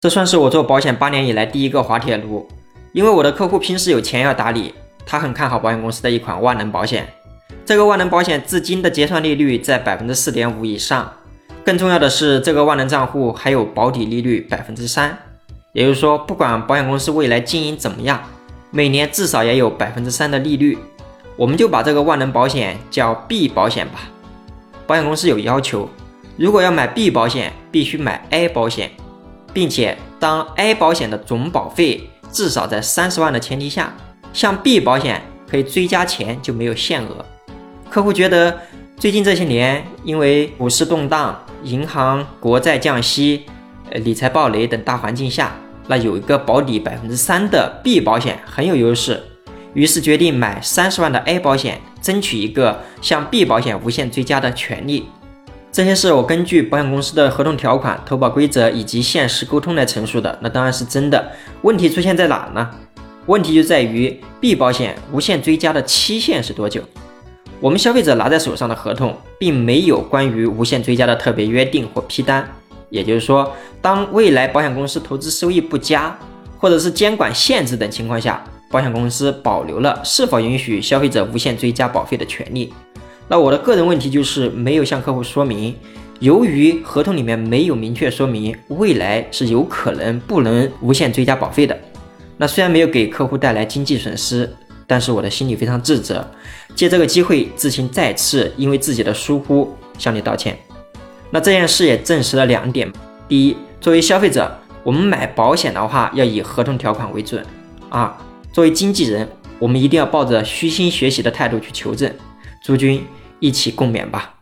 这算是我做保险八年以来第一个滑铁卢，因为我的客户平时有钱要打理，他很看好保险公司的一款万能保险。这个万能保险至今的结算利率在百分之四点五以上，更重要的是，这个万能账户还有保底利率百分之三，也就是说，不管保险公司未来经营怎么样，每年至少也有百分之三的利率。我们就把这个万能保险叫 B 保险吧。保险公司有要求，如果要买 B 保险，必须买 A 保险。并且，当 A 保险的总保费至少在三十万的前提下，像 B 保险可以追加钱就没有限额。客户觉得最近这些年因为股市动荡、银行国债降息、呃理财暴雷等大环境下，那有一个保底百分之三的 B 保险很有优势，于是决定买三十万的 A 保险，争取一个向 B 保险无限追加的权利。这些是我根据保险公司的合同条款、投保规则以及现实沟通来陈述的，那当然是真的。问题出现在哪呢？问题就在于 B 保险无限追加的期限是多久？我们消费者拿在手上的合同并没有关于无限追加的特别约定或批单，也就是说，当未来保险公司投资收益不佳，或者是监管限制等情况下，保险公司保留了是否允许消费者无限追加保费的权利。那我的个人问题就是没有向客户说明，由于合同里面没有明确说明未来是有可能不能无限追加保费的。那虽然没有给客户带来经济损失，但是我的心里非常自责。借这个机会，自行再次因为自己的疏忽向你道歉。那这件事也证实了两点：第一，作为消费者，我们买保险的话要以合同条款为准；二，作为经纪人，我们一定要抱着虚心学习的态度去求证。诸君。一起共勉吧。